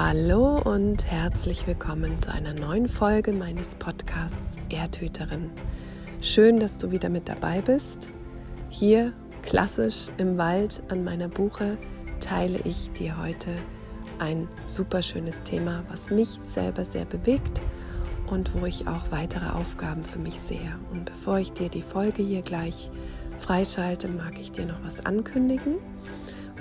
Hallo und herzlich willkommen zu einer neuen Folge meines Podcasts Erdhüterin. Schön, dass du wieder mit dabei bist. Hier klassisch im Wald an meiner Buche teile ich dir heute ein super schönes Thema, was mich selber sehr bewegt und wo ich auch weitere Aufgaben für mich sehe. Und bevor ich dir die Folge hier gleich freischalte, mag ich dir noch was ankündigen.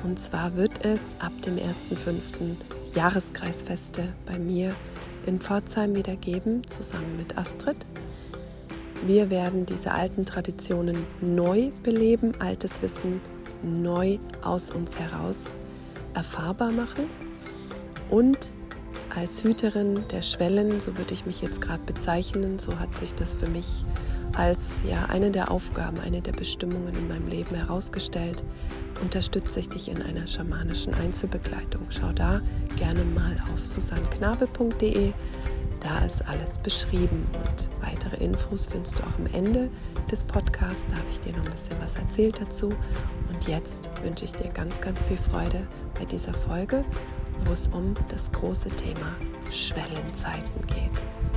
Und zwar wird es ab dem 1.5. Jahreskreisfeste bei mir in Pforzheim wieder geben, zusammen mit Astrid. Wir werden diese alten Traditionen neu beleben, altes Wissen neu aus uns heraus erfahrbar machen und als Hüterin der Schwellen, so würde ich mich jetzt gerade bezeichnen, so hat sich das für mich als ja eine der Aufgaben, eine der Bestimmungen in meinem Leben herausgestellt, unterstütze ich dich in einer schamanischen Einzelbegleitung. Schau da gerne mal auf susannenknabe.de. Da ist alles beschrieben und weitere Infos findest du auch am Ende des Podcasts. Da habe ich dir noch ein bisschen was erzählt dazu. Und jetzt wünsche ich dir ganz, ganz viel Freude bei dieser Folge, wo es um das große Thema Schwellenzeiten geht.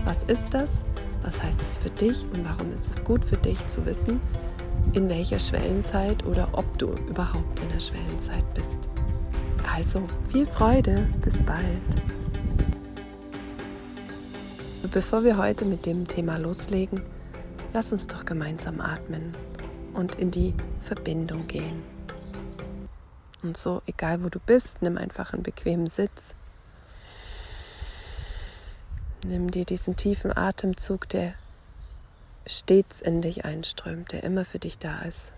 Was ist das? Was heißt es für dich und warum ist es gut für dich zu wissen, in welcher Schwellenzeit oder ob du überhaupt in der Schwellenzeit bist? Also viel Freude, bis bald. Bevor wir heute mit dem Thema loslegen, lass uns doch gemeinsam atmen und in die Verbindung gehen. Und so, egal wo du bist, nimm einfach einen bequemen Sitz Nimm dir diesen tiefen Atemzug, der stets in dich einströmt, der immer für dich da ist.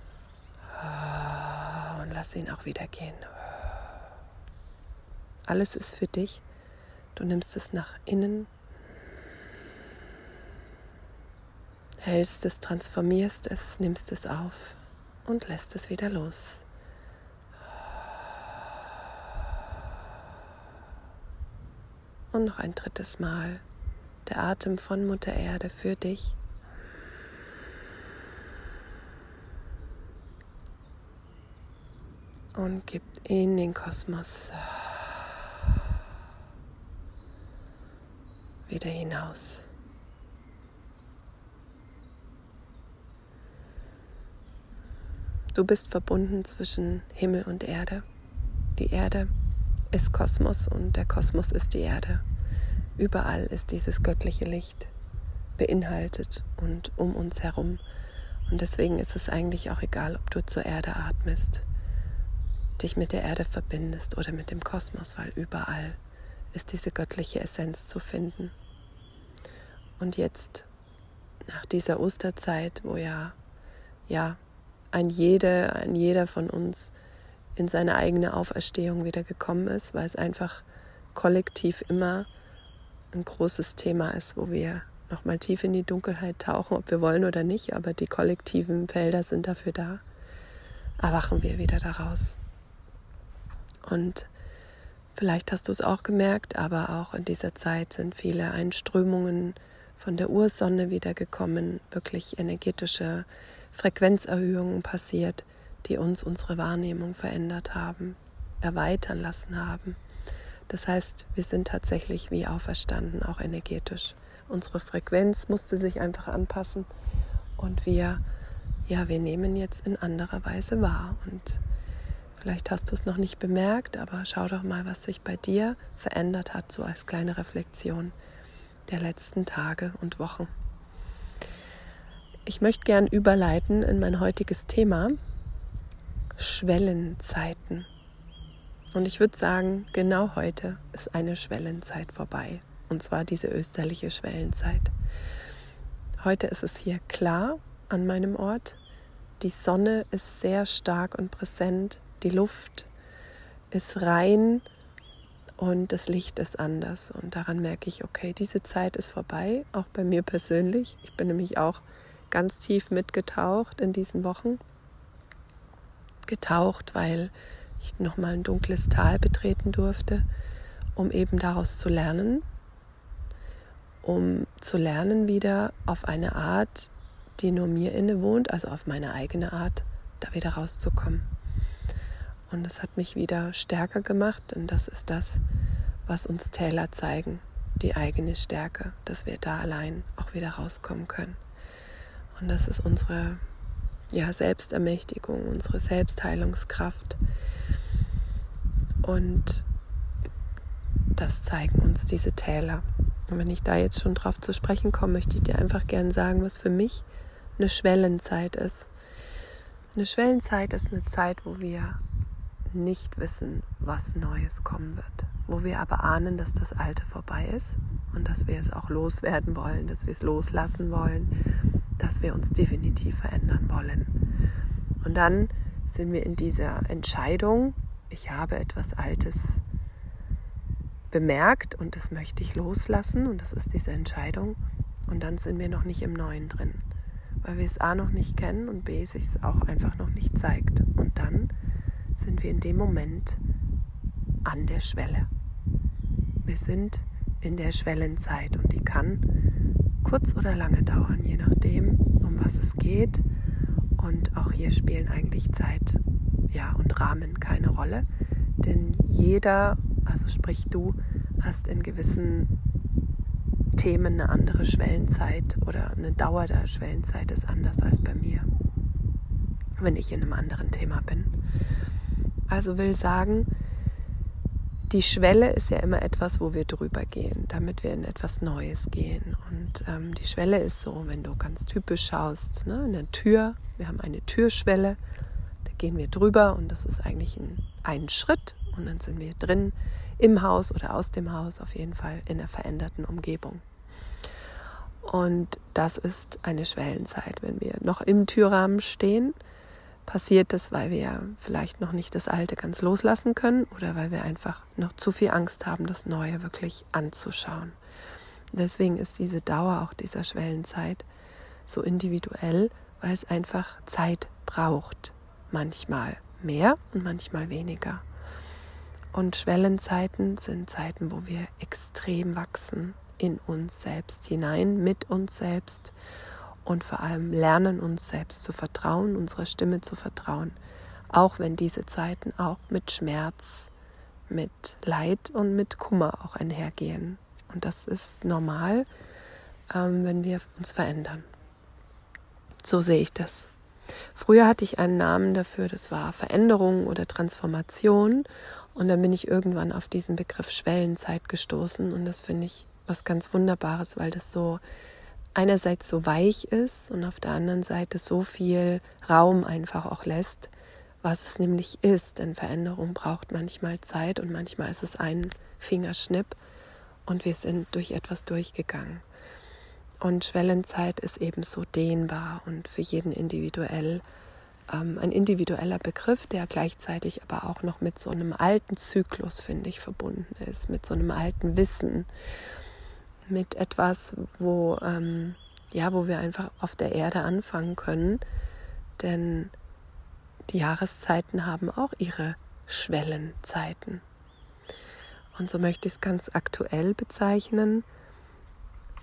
Und lass ihn auch wieder gehen. Alles ist für dich. Du nimmst es nach innen, hältst es, transformierst es, nimmst es auf und lässt es wieder los. Und noch ein drittes Mal der Atem von Mutter Erde für dich. Und gibt in den Kosmos wieder hinaus. Du bist verbunden zwischen Himmel und Erde. Die Erde ist Kosmos und der Kosmos ist die Erde. Überall ist dieses göttliche Licht beinhaltet und um uns herum. Und deswegen ist es eigentlich auch egal, ob du zur Erde atmest, dich mit der Erde verbindest oder mit dem Kosmos, weil überall ist diese göttliche Essenz zu finden. Und jetzt, nach dieser Osterzeit, wo ja, ja, ein jeder, ein jeder von uns in seine eigene Auferstehung wieder gekommen ist, weil es einfach kollektiv immer ein großes Thema ist, wo wir nochmal tief in die Dunkelheit tauchen, ob wir wollen oder nicht, aber die kollektiven Felder sind dafür da, erwachen wir wieder daraus. Und vielleicht hast du es auch gemerkt, aber auch in dieser Zeit sind viele Einströmungen von der Ursonne wiedergekommen, wirklich energetische Frequenzerhöhungen passiert, die uns unsere Wahrnehmung verändert haben, erweitern lassen haben. Das heißt, wir sind tatsächlich wie auferstanden, auch energetisch. Unsere Frequenz musste sich einfach anpassen und wir, ja, wir nehmen jetzt in anderer Weise wahr. Und vielleicht hast du es noch nicht bemerkt, aber schau doch mal, was sich bei dir verändert hat, so als kleine Reflexion der letzten Tage und Wochen. Ich möchte gern überleiten in mein heutiges Thema Schwellenzeiten. Und ich würde sagen, genau heute ist eine Schwellenzeit vorbei. Und zwar diese österliche Schwellenzeit. Heute ist es hier klar an meinem Ort. Die Sonne ist sehr stark und präsent. Die Luft ist rein und das Licht ist anders. Und daran merke ich, okay, diese Zeit ist vorbei, auch bei mir persönlich. Ich bin nämlich auch ganz tief mitgetaucht in diesen Wochen. Getaucht, weil ich nochmal ein dunkles Tal betreten durfte, um eben daraus zu lernen, um zu lernen wieder auf eine Art, die nur mir innewohnt, also auf meine eigene Art, da wieder rauszukommen. Und es hat mich wieder stärker gemacht, denn das ist das, was uns Täler zeigen, die eigene Stärke, dass wir da allein auch wieder rauskommen können. Und das ist unsere ja, Selbstermächtigung, unsere Selbstheilungskraft. Und das zeigen uns diese Täler. Und wenn ich da jetzt schon drauf zu sprechen komme, möchte ich dir einfach gerne sagen, was für mich eine Schwellenzeit ist. Eine Schwellenzeit ist eine Zeit, wo wir nicht wissen, was Neues kommen wird, wo wir aber ahnen, dass das Alte vorbei ist und dass wir es auch loswerden wollen, dass wir es loslassen wollen, dass wir uns definitiv verändern wollen. Und dann sind wir in dieser Entscheidung, ich habe etwas Altes bemerkt und das möchte ich loslassen und das ist diese Entscheidung. Und dann sind wir noch nicht im Neuen drin, weil wir es A noch nicht kennen und B sich es auch einfach noch nicht zeigt. Und dann sind wir in dem Moment an der Schwelle. Wir sind in der Schwellenzeit und die kann kurz oder lange dauern, je nachdem, um was es geht. Und auch hier spielen eigentlich Zeit ja, und Rahmen keine Rolle, denn jeder, also sprich du, hast in gewissen Themen eine andere Schwellenzeit oder eine Dauer der Schwellenzeit ist anders als bei mir, wenn ich in einem anderen Thema bin. Also will sagen, die Schwelle ist ja immer etwas, wo wir drüber gehen, damit wir in etwas Neues gehen. Und ähm, die Schwelle ist so, wenn du ganz typisch schaust, ne, in der Tür, wir haben eine Türschwelle, da gehen wir drüber und das ist eigentlich ein, ein Schritt und dann sind wir drin im Haus oder aus dem Haus, auf jeden Fall in einer veränderten Umgebung. Und das ist eine Schwellenzeit, wenn wir noch im Türrahmen stehen passiert das, weil wir vielleicht noch nicht das Alte ganz loslassen können oder weil wir einfach noch zu viel Angst haben, das Neue wirklich anzuschauen. Deswegen ist diese Dauer auch dieser Schwellenzeit so individuell, weil es einfach Zeit braucht. Manchmal mehr und manchmal weniger. Und Schwellenzeiten sind Zeiten, wo wir extrem wachsen in uns selbst hinein, mit uns selbst und vor allem lernen, uns selbst zu vertrauen, unserer Stimme zu vertrauen, auch wenn diese Zeiten auch mit Schmerz, mit Leid und mit Kummer auch einhergehen. Und das ist normal, ähm, wenn wir uns verändern. So sehe ich das. Früher hatte ich einen Namen dafür, das war Veränderung oder Transformation. Und dann bin ich irgendwann auf diesen Begriff Schwellenzeit gestoßen. Und das finde ich was ganz Wunderbares, weil das so einerseits so weich ist und auf der anderen Seite so viel Raum einfach auch lässt, was es nämlich ist. Denn Veränderung braucht manchmal Zeit und manchmal ist es ein Fingerschnipp und wir sind durch etwas durchgegangen. Und Schwellenzeit ist ebenso dehnbar und für jeden individuell ähm, ein individueller Begriff, der gleichzeitig aber auch noch mit so einem alten Zyklus, finde ich, verbunden ist, mit so einem alten Wissen mit etwas, wo, ähm, ja, wo wir einfach auf der Erde anfangen können. Denn die Jahreszeiten haben auch ihre Schwellenzeiten. Und so möchte ich es ganz aktuell bezeichnen.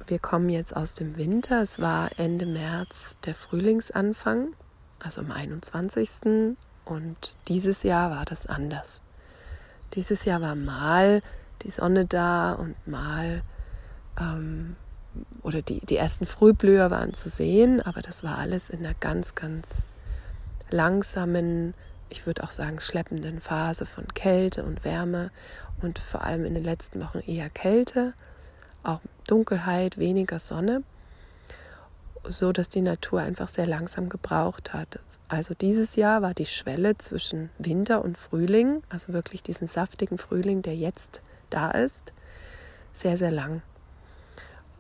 Wir kommen jetzt aus dem Winter. Es war Ende März der Frühlingsanfang, also am 21. Und dieses Jahr war das anders. Dieses Jahr war mal die Sonne da und mal ähm, oder die, die ersten Frühblüher waren zu sehen, aber das war alles in einer ganz, ganz langsamen, ich würde auch sagen schleppenden Phase von Kälte und Wärme und vor allem in den letzten Wochen eher Kälte, auch Dunkelheit, weniger Sonne, so dass die Natur einfach sehr langsam gebraucht hat. Also dieses Jahr war die Schwelle zwischen Winter und Frühling, also wirklich diesen saftigen Frühling, der jetzt da ist, sehr, sehr lang.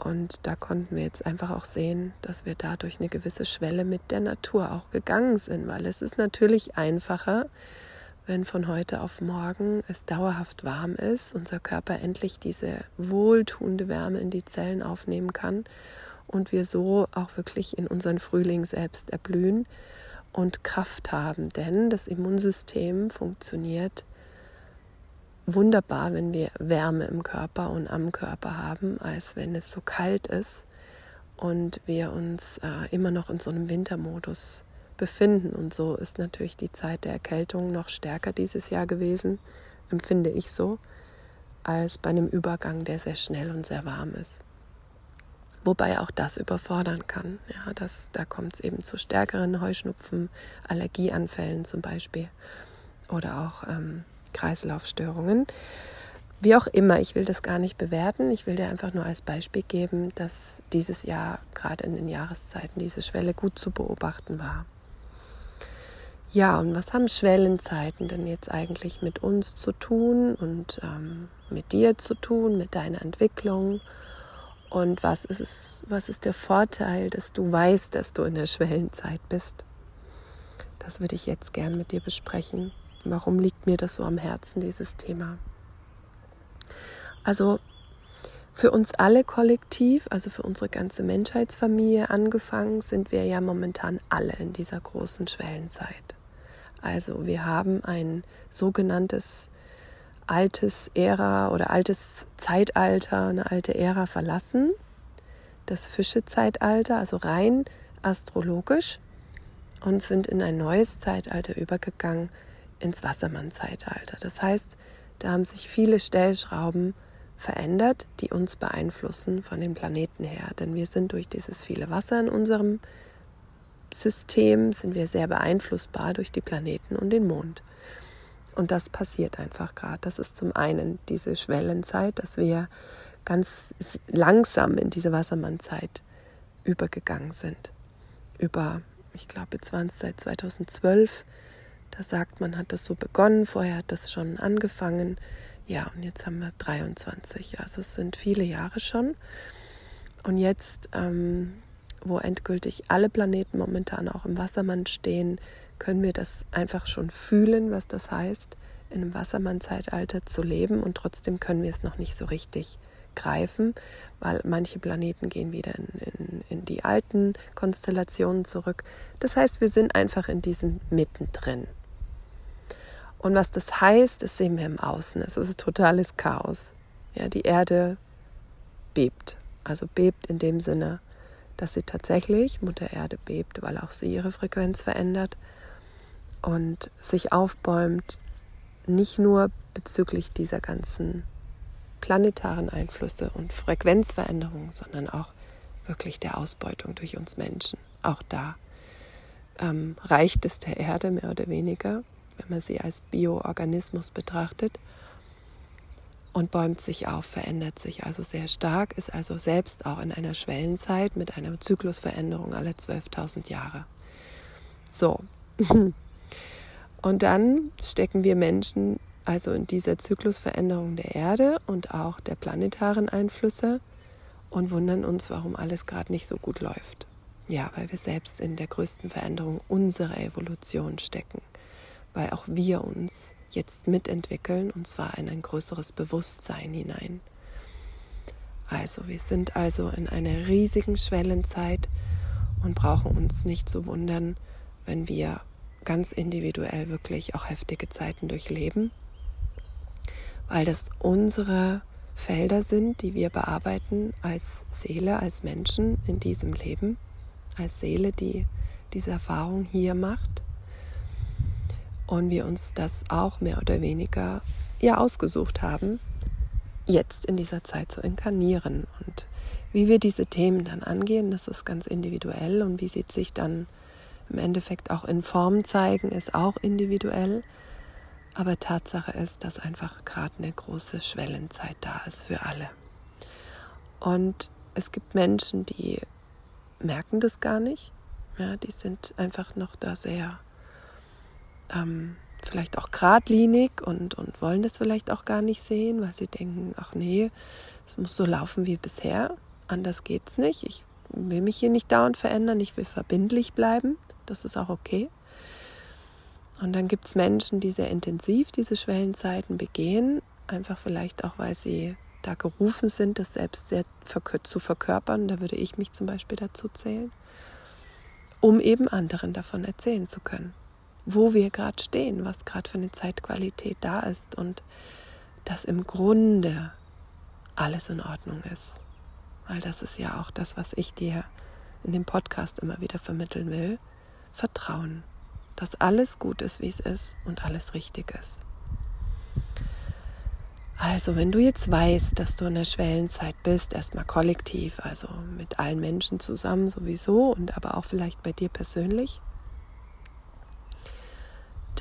Und da konnten wir jetzt einfach auch sehen, dass wir dadurch eine gewisse Schwelle mit der Natur auch gegangen sind, weil es ist natürlich einfacher, wenn von heute auf morgen es dauerhaft warm ist, unser Körper endlich diese wohltuende Wärme in die Zellen aufnehmen kann und wir so auch wirklich in unseren Frühling selbst erblühen und Kraft haben. Denn das Immunsystem funktioniert wunderbar, wenn wir Wärme im Körper und am Körper haben, als wenn es so kalt ist und wir uns äh, immer noch in so einem Wintermodus befinden. Und so ist natürlich die Zeit der Erkältung noch stärker dieses Jahr gewesen, empfinde ich so. als bei einem Übergang, der sehr schnell und sehr warm ist. Wobei auch das überfordern kann. Ja, das, da kommt es eben zu stärkeren Heuschnupfen, Allergieanfällen zum Beispiel oder auch ähm, Kreislaufstörungen. Wie auch immer, ich will das gar nicht bewerten. Ich will dir einfach nur als Beispiel geben, dass dieses Jahr gerade in den Jahreszeiten diese Schwelle gut zu beobachten war. Ja, und was haben Schwellenzeiten denn jetzt eigentlich mit uns zu tun und ähm, mit dir zu tun, mit deiner Entwicklung? Und was ist, es, was ist der Vorteil, dass du weißt, dass du in der Schwellenzeit bist? Das würde ich jetzt gern mit dir besprechen. Warum liegt mir das so am Herzen, dieses Thema? Also für uns alle kollektiv, also für unsere ganze Menschheitsfamilie angefangen, sind wir ja momentan alle in dieser großen Schwellenzeit. Also wir haben ein sogenanntes altes Ära oder altes Zeitalter, eine alte Ära verlassen, das Fischezeitalter, also rein astrologisch, und sind in ein neues Zeitalter übergegangen, ins Wassermann-Zeitalter. Das heißt, da haben sich viele Stellschrauben verändert, die uns beeinflussen von den Planeten her. Denn wir sind durch dieses viele Wasser in unserem System, sind wir sehr beeinflussbar durch die Planeten und den Mond. Und das passiert einfach gerade. Das ist zum einen diese Schwellenzeit, dass wir ganz langsam in diese Wassermannzeit übergegangen sind. Über, ich glaube, jetzt waren es seit 2012. Da sagt man, hat das so begonnen. Vorher hat das schon angefangen. Ja, und jetzt haben wir 23. Also es sind viele Jahre schon. Und jetzt, ähm, wo endgültig alle Planeten momentan auch im Wassermann stehen, können wir das einfach schon fühlen, was das heißt, in einem Wassermann-Zeitalter zu leben und trotzdem können wir es noch nicht so richtig greifen, weil manche Planeten gehen wieder in, in, in die alten Konstellationen zurück. Das heißt, wir sind einfach in diesem mittendrin. Und was das heißt, das sehen wir im Außen. Es ist totales Chaos. Ja, die Erde bebt. Also bebt in dem Sinne, dass sie tatsächlich, Mutter Erde bebt, weil auch sie ihre Frequenz verändert und sich aufbäumt, nicht nur bezüglich dieser ganzen planetaren Einflüsse und Frequenzveränderungen, sondern auch wirklich der Ausbeutung durch uns Menschen. Auch da ähm, reicht es der Erde mehr oder weniger, wenn man sie als Bioorganismus betrachtet und bäumt sich auf, verändert sich also sehr stark, ist also selbst auch in einer Schwellenzeit mit einer Zyklusveränderung alle 12.000 Jahre. So, Und dann stecken wir Menschen also in dieser Zyklusveränderung der Erde und auch der planetaren Einflüsse und wundern uns, warum alles gerade nicht so gut läuft. Ja, weil wir selbst in der größten Veränderung unserer Evolution stecken, weil auch wir uns jetzt mitentwickeln und zwar in ein größeres Bewusstsein hinein. Also wir sind also in einer riesigen Schwellenzeit und brauchen uns nicht zu wundern, wenn wir ganz individuell wirklich auch heftige Zeiten durchleben, weil das unsere Felder sind, die wir bearbeiten als Seele, als Menschen in diesem Leben, als Seele, die diese Erfahrung hier macht. Und wir uns das auch mehr oder weniger ja ausgesucht haben, jetzt in dieser Zeit zu inkarnieren. Und wie wir diese Themen dann angehen, das ist ganz individuell und wie sieht sich dann im Endeffekt auch in Form zeigen, ist auch individuell. Aber Tatsache ist, dass einfach gerade eine große Schwellenzeit da ist für alle. Und es gibt Menschen, die merken das gar nicht. Ja, die sind einfach noch da sehr ähm, vielleicht auch geradlinig und, und wollen das vielleicht auch gar nicht sehen, weil sie denken, ach nee, es muss so laufen wie bisher. Anders geht's nicht. Ich will mich hier nicht dauernd verändern, ich will verbindlich bleiben. Das ist auch okay. Und dann gibt es Menschen, die sehr intensiv diese Schwellenzeiten begehen, einfach vielleicht auch, weil sie da gerufen sind, das selbst sehr zu verkörpern. Da würde ich mich zum Beispiel dazu zählen, um eben anderen davon erzählen zu können, wo wir gerade stehen, was gerade für eine Zeitqualität da ist und dass im Grunde alles in Ordnung ist. Weil das ist ja auch das, was ich dir in dem Podcast immer wieder vermitteln will. Vertrauen, dass alles gut ist, wie es ist und alles richtig ist. Also, wenn du jetzt weißt, dass du in der Schwellenzeit bist, erstmal kollektiv, also mit allen Menschen zusammen sowieso und aber auch vielleicht bei dir persönlich,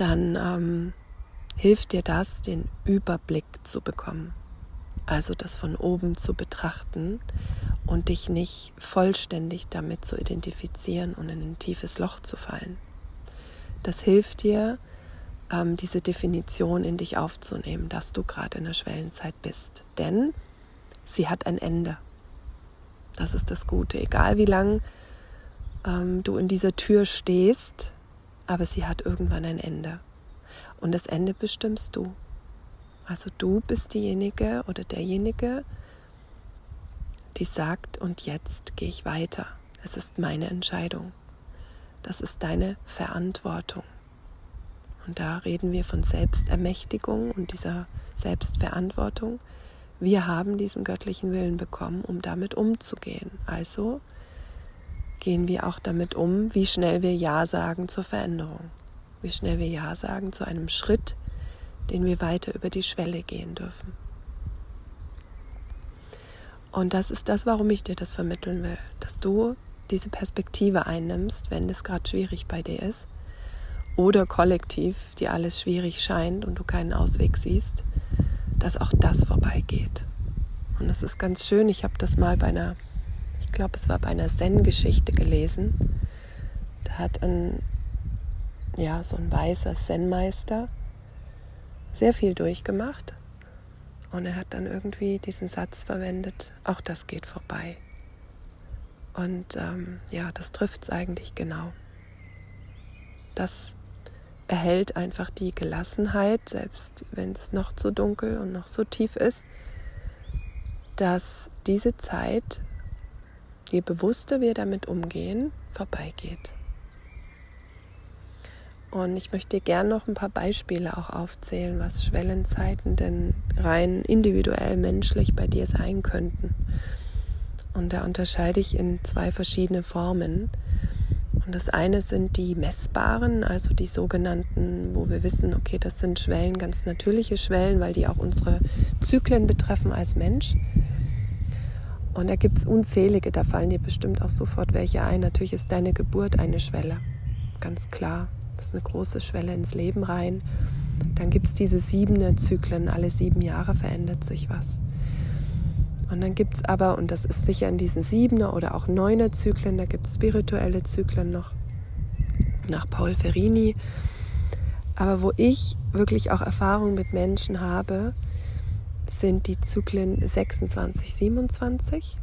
dann ähm, hilft dir das, den Überblick zu bekommen. Also das von oben zu betrachten und dich nicht vollständig damit zu identifizieren und in ein tiefes Loch zu fallen. Das hilft dir, ähm, diese Definition in dich aufzunehmen, dass du gerade in der Schwellenzeit bist. Denn sie hat ein Ende. Das ist das Gute. Egal wie lang ähm, du in dieser Tür stehst, aber sie hat irgendwann ein Ende. Und das Ende bestimmst du. Also du bist diejenige oder derjenige, die sagt, und jetzt gehe ich weiter. Es ist meine Entscheidung. Das ist deine Verantwortung. Und da reden wir von Selbstermächtigung und dieser Selbstverantwortung. Wir haben diesen göttlichen Willen bekommen, um damit umzugehen. Also gehen wir auch damit um, wie schnell wir Ja sagen zur Veränderung, wie schnell wir Ja sagen zu einem Schritt, den wir weiter über die Schwelle gehen dürfen. Und das ist das, warum ich dir das vermitteln will, dass du diese Perspektive einnimmst, wenn es gerade schwierig bei dir ist oder kollektiv dir alles schwierig scheint und du keinen Ausweg siehst, dass auch das vorbeigeht. Und das ist ganz schön. Ich habe das mal bei einer, ich glaube, es war bei einer Zen-Geschichte gelesen. Da hat ein, ja, so ein weißer Zen-Meister sehr viel durchgemacht. Und er hat dann irgendwie diesen Satz verwendet, auch das geht vorbei. Und ähm, ja, das trifft es eigentlich genau. Das erhält einfach die Gelassenheit, selbst wenn es noch zu dunkel und noch so tief ist, dass diese Zeit, je bewusster wir damit umgehen, vorbeigeht. Und ich möchte dir gerne noch ein paar Beispiele auch aufzählen, was Schwellenzeiten denn rein individuell menschlich bei dir sein könnten. Und da unterscheide ich in zwei verschiedene Formen. Und das eine sind die messbaren, also die sogenannten, wo wir wissen, okay, das sind Schwellen, ganz natürliche Schwellen, weil die auch unsere Zyklen betreffen als Mensch. Und da gibt es unzählige, da fallen dir bestimmt auch sofort welche ein. Natürlich ist deine Geburt eine Schwelle, ganz klar. Das ist eine große Schwelle ins Leben rein. Dann gibt es diese siebene Zyklen, alle sieben Jahre verändert sich was. Und dann gibt es aber, und das ist sicher in diesen siebener oder auch neuner Zyklen, da gibt es spirituelle Zyklen noch nach Paul Ferrini. Aber wo ich wirklich auch Erfahrung mit Menschen habe, sind die Zyklen 26, 27,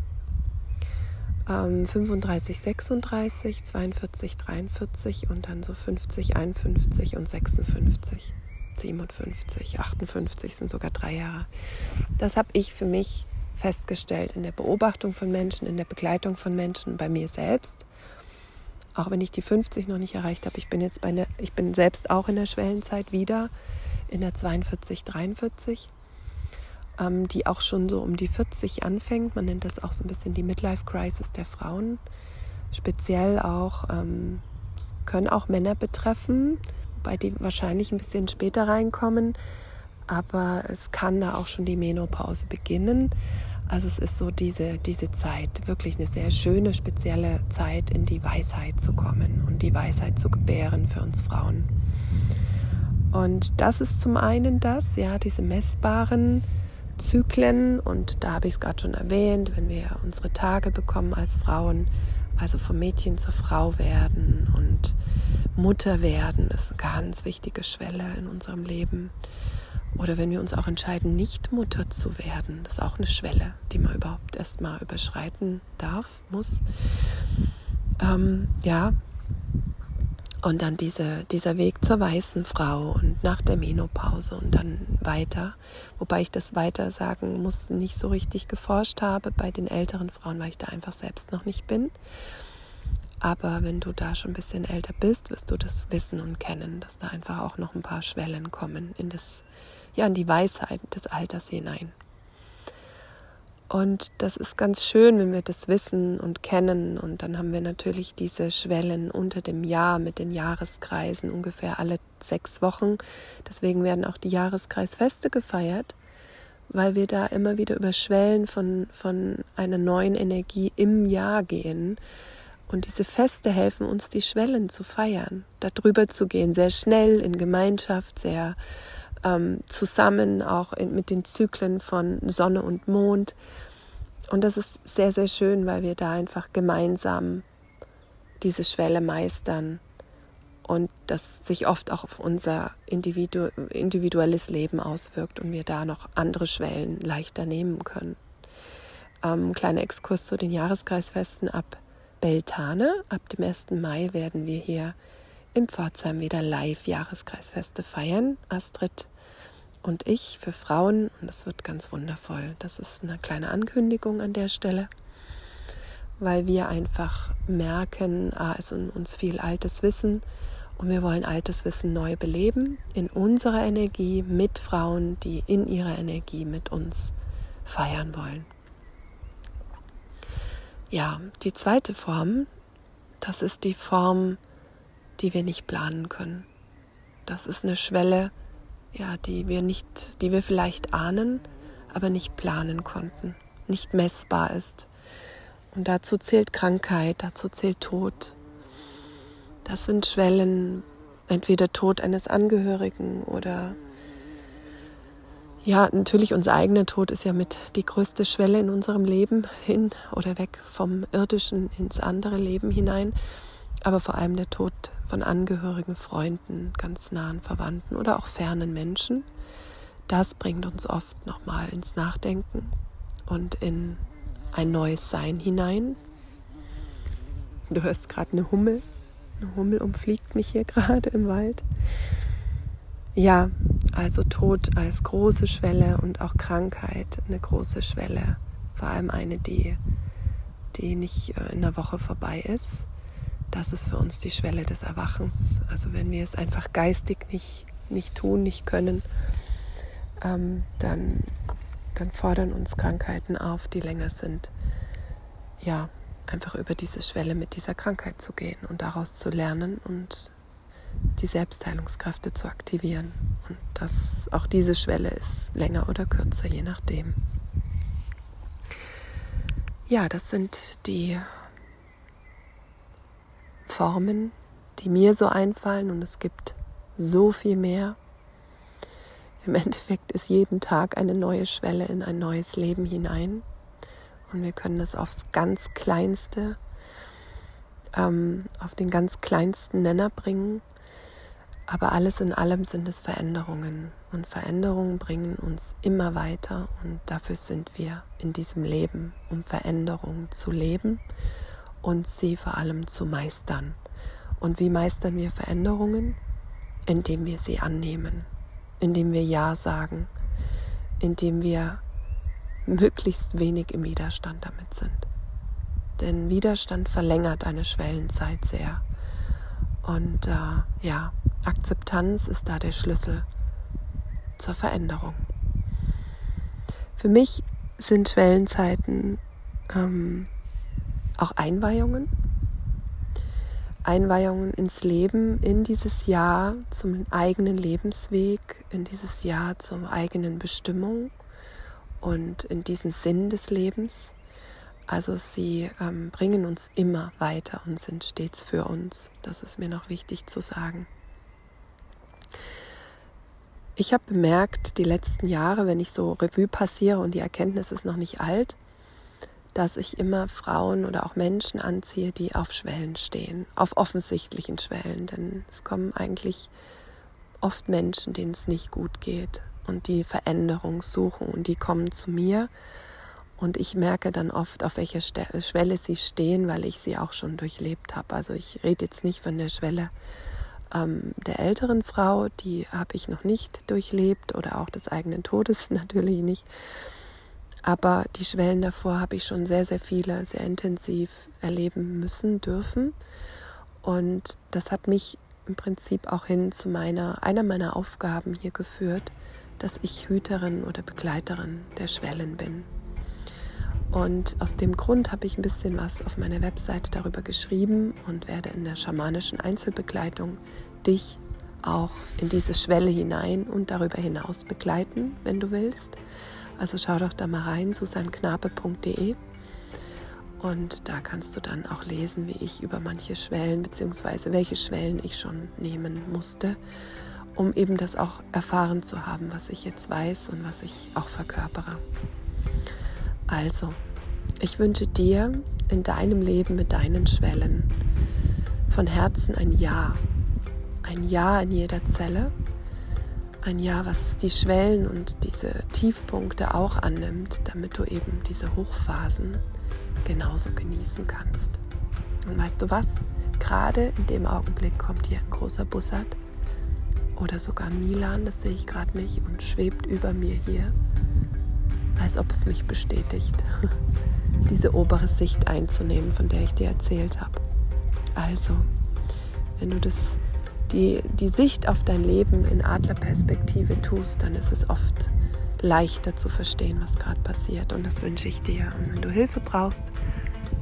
ähm, 35, 36, 42, 43 und dann so 50, 51 und 56, 57, 58 sind sogar drei Jahre. Das habe ich für mich festgestellt in der Beobachtung von Menschen, in der Begleitung von Menschen, bei mir selbst. Auch wenn ich die 50 noch nicht erreicht habe, ich bin jetzt bei einer, ich bin selbst auch in der Schwellenzeit wieder in der 42, 43, ähm, die auch schon so um die 40 anfängt. Man nennt das auch so ein bisschen die Midlife Crisis der Frauen. Speziell auch, ähm, können auch Männer betreffen, wobei die wahrscheinlich ein bisschen später reinkommen aber es kann da auch schon die Menopause beginnen. Also es ist so diese, diese Zeit, wirklich eine sehr schöne, spezielle Zeit, in die Weisheit zu kommen und die Weisheit zu gebären für uns Frauen. Und das ist zum einen das, ja, diese messbaren Zyklen. Und da habe ich es gerade schon erwähnt, wenn wir unsere Tage bekommen als Frauen, also vom Mädchen zur Frau werden und Mutter werden, ist eine ganz wichtige Schwelle in unserem Leben. Oder wenn wir uns auch entscheiden, nicht Mutter zu werden, das ist auch eine Schwelle, die man überhaupt erst mal überschreiten darf, muss. Ähm, ja. Und dann diese, dieser Weg zur weißen Frau und nach der Menopause und dann weiter. Wobei ich das weiter sagen muss, nicht so richtig geforscht habe bei den älteren Frauen, weil ich da einfach selbst noch nicht bin. Aber wenn du da schon ein bisschen älter bist, wirst du das wissen und kennen, dass da einfach auch noch ein paar Schwellen kommen in das ja, in die Weisheit des Alters hinein. Und das ist ganz schön, wenn wir das wissen und kennen. Und dann haben wir natürlich diese Schwellen unter dem Jahr mit den Jahreskreisen ungefähr alle sechs Wochen. Deswegen werden auch die Jahreskreisfeste gefeiert, weil wir da immer wieder über Schwellen von, von einer neuen Energie im Jahr gehen. Und diese Feste helfen uns, die Schwellen zu feiern, darüber zu gehen, sehr schnell in Gemeinschaft, sehr ähm, zusammen, auch mit den Zyklen von Sonne und Mond. Und das ist sehr, sehr schön, weil wir da einfach gemeinsam diese Schwelle meistern und das sich oft auch auf unser individu individuelles Leben auswirkt und wir da noch andere Schwellen leichter nehmen können. Ähm, kleiner Exkurs zu den Jahreskreisfesten ab Beltane. Ab dem 1. Mai werden wir hier in Pforzheim wieder live Jahreskreisfeste feiern. Astrid und ich für Frauen und das wird ganz wundervoll. Das ist eine kleine Ankündigung an der Stelle, weil wir einfach merken, ah, es ist in uns viel altes Wissen und wir wollen altes Wissen neu beleben in unserer Energie mit Frauen, die in ihrer Energie mit uns feiern wollen. Ja, die zweite Form, das ist die Form, die wir nicht planen können. Das ist eine Schwelle, ja, die wir nicht, die wir vielleicht ahnen, aber nicht planen konnten, nicht messbar ist. Und dazu zählt Krankheit, dazu zählt Tod, das sind Schwellen, entweder Tod eines Angehörigen oder ja, natürlich unser eigener Tod ist ja mit die größte Schwelle in unserem Leben hin oder weg vom irdischen ins andere Leben hinein, aber vor allem der Tod von Angehörigen, Freunden, ganz nahen Verwandten oder auch fernen Menschen. Das bringt uns oft nochmal ins Nachdenken und in ein neues Sein hinein. Du hörst gerade eine Hummel, eine Hummel umfliegt mich hier gerade im Wald. Ja, also Tod als große Schwelle und auch Krankheit eine große Schwelle. Vor allem eine, die, die nicht äh, in einer Woche vorbei ist. Das ist für uns die Schwelle des Erwachens. Also wenn wir es einfach geistig nicht, nicht tun, nicht können, ähm, dann, dann fordern uns Krankheiten auf, die länger sind. Ja, einfach über diese Schwelle mit dieser Krankheit zu gehen und daraus zu lernen und die Selbstheilungskräfte zu aktivieren. Und dass auch diese Schwelle ist länger oder kürzer, je nachdem. Ja, das sind die Formen, die mir so einfallen und es gibt so viel mehr. Im Endeffekt ist jeden Tag eine neue Schwelle in ein neues Leben hinein und wir können es aufs ganz Kleinste, ähm, auf den ganz kleinsten Nenner bringen. Aber alles in allem sind es Veränderungen und Veränderungen bringen uns immer weiter und dafür sind wir in diesem Leben, um Veränderungen zu leben und sie vor allem zu meistern. Und wie meistern wir Veränderungen? Indem wir sie annehmen, indem wir Ja sagen, indem wir möglichst wenig im Widerstand damit sind. Denn Widerstand verlängert eine Schwellenzeit sehr. Und äh, ja, Akzeptanz ist da der Schlüssel zur Veränderung. Für mich sind Schwellenzeiten ähm, auch Einweihungen. Einweihungen ins Leben, in dieses Jahr zum eigenen Lebensweg, in dieses Jahr zur eigenen Bestimmung und in diesen Sinn des Lebens. Also sie ähm, bringen uns immer weiter und sind stets für uns. Das ist mir noch wichtig zu sagen. Ich habe bemerkt, die letzten Jahre, wenn ich so Revue passiere und die Erkenntnis ist noch nicht alt, dass ich immer Frauen oder auch Menschen anziehe, die auf Schwellen stehen, auf offensichtlichen Schwellen. Denn es kommen eigentlich oft Menschen, denen es nicht gut geht, und die Veränderung suchen und die kommen zu mir und ich merke dann oft, auf welcher Schwelle sie stehen, weil ich sie auch schon durchlebt habe. Also ich rede jetzt nicht von der Schwelle ähm, der älteren Frau, die habe ich noch nicht durchlebt oder auch des eigenen Todes natürlich nicht. Aber die Schwellen davor habe ich schon sehr, sehr viele, sehr intensiv erleben müssen, dürfen. Und das hat mich im Prinzip auch hin zu meiner, einer meiner Aufgaben hier geführt, dass ich Hüterin oder Begleiterin der Schwellen bin. Und aus dem Grund habe ich ein bisschen was auf meiner Webseite darüber geschrieben und werde in der schamanischen Einzelbegleitung dich auch in diese Schwelle hinein und darüber hinaus begleiten, wenn du willst. Also schau doch da mal rein, susanknabe.de und da kannst du dann auch lesen, wie ich über manche Schwellen bzw. welche Schwellen ich schon nehmen musste, um eben das auch erfahren zu haben, was ich jetzt weiß und was ich auch verkörpere. Also, ich wünsche dir in deinem Leben mit deinen Schwellen von Herzen ein Ja. Ein Ja in jeder Zelle. Ein Ja, was die Schwellen und diese Tiefpunkte auch annimmt, damit du eben diese Hochphasen genauso genießen kannst. Und weißt du was? Gerade in dem Augenblick kommt hier ein großer Bussard oder sogar Milan, das sehe ich gerade nicht, und schwebt über mir hier, als ob es mich bestätigt, diese obere Sicht einzunehmen, von der ich dir erzählt habe. Also, wenn du das, die, die Sicht auf dein Leben in Adlerperspektive tust, dann ist es oft leichter zu verstehen, was gerade passiert. Und das wünsche ich dir. Und wenn du Hilfe brauchst,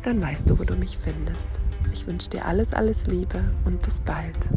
dann weißt du, wo du mich findest. Ich wünsche dir alles, alles Liebe und bis bald.